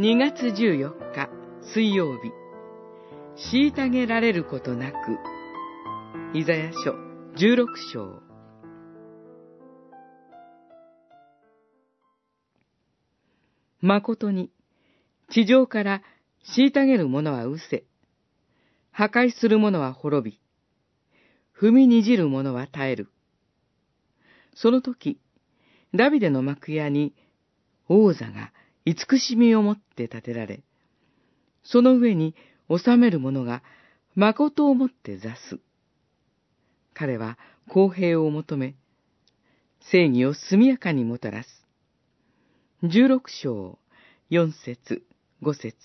2月14日水曜日。虐げられることなくイザヤ書16章。誠に地上から虐げる者は失せ破壊する者は滅び踏みにじる者は耐える。その時ダビデの幕屋に王座が慈しみをもって建てられ、その上に治める者が誠をもって座す。彼は公平を求め、正義を速やかにもたらす。十六章、四節、五節。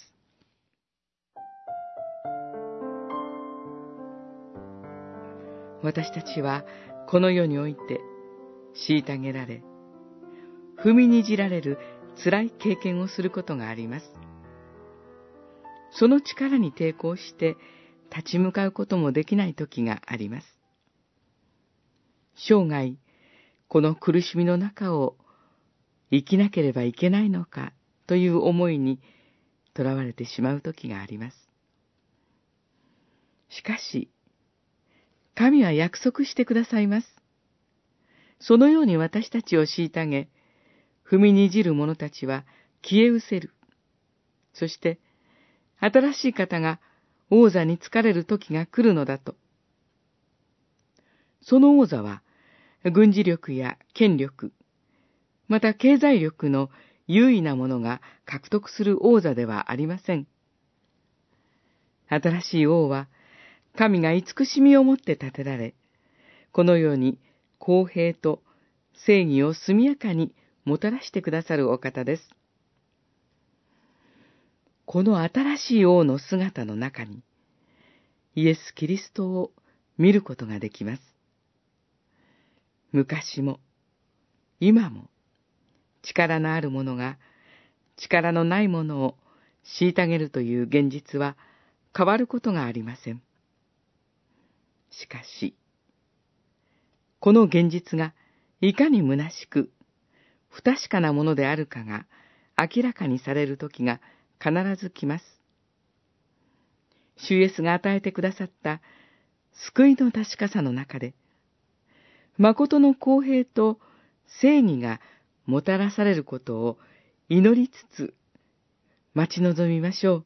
私たちはこの世において虐げられ、踏みにじられる辛い経験をすることがあります。その力に抵抗して立ち向かうこともできない時があります。生涯、この苦しみの中を生きなければいけないのかという思いにとらわれてしまう時があります。しかし、神は約束してくださいます。そのように私たちを虐げ、踏みにじる者たちは消え失せる。そして、新しい方が王座に疲れる時が来るのだと。その王座は、軍事力や権力、また経済力の優位なものが獲得する王座ではありません。新しい王は、神が慈しみをもって建てられ、このように公平と正義を速やかにもたらしてくださるお方です。この新しい王の姿の中に、イエス・キリストを見ることができます。昔も、今も、力のある者が力のない者を虐げるという現実は変わることがありません。しかし、この現実がいかに虚しく不確かなものであるかが明らかにされる時が必ず来ます。主イエスが与えてくださった救いの確かさの中で、誠の公平と正義がもたらされることを祈りつつ待ち望みましょう。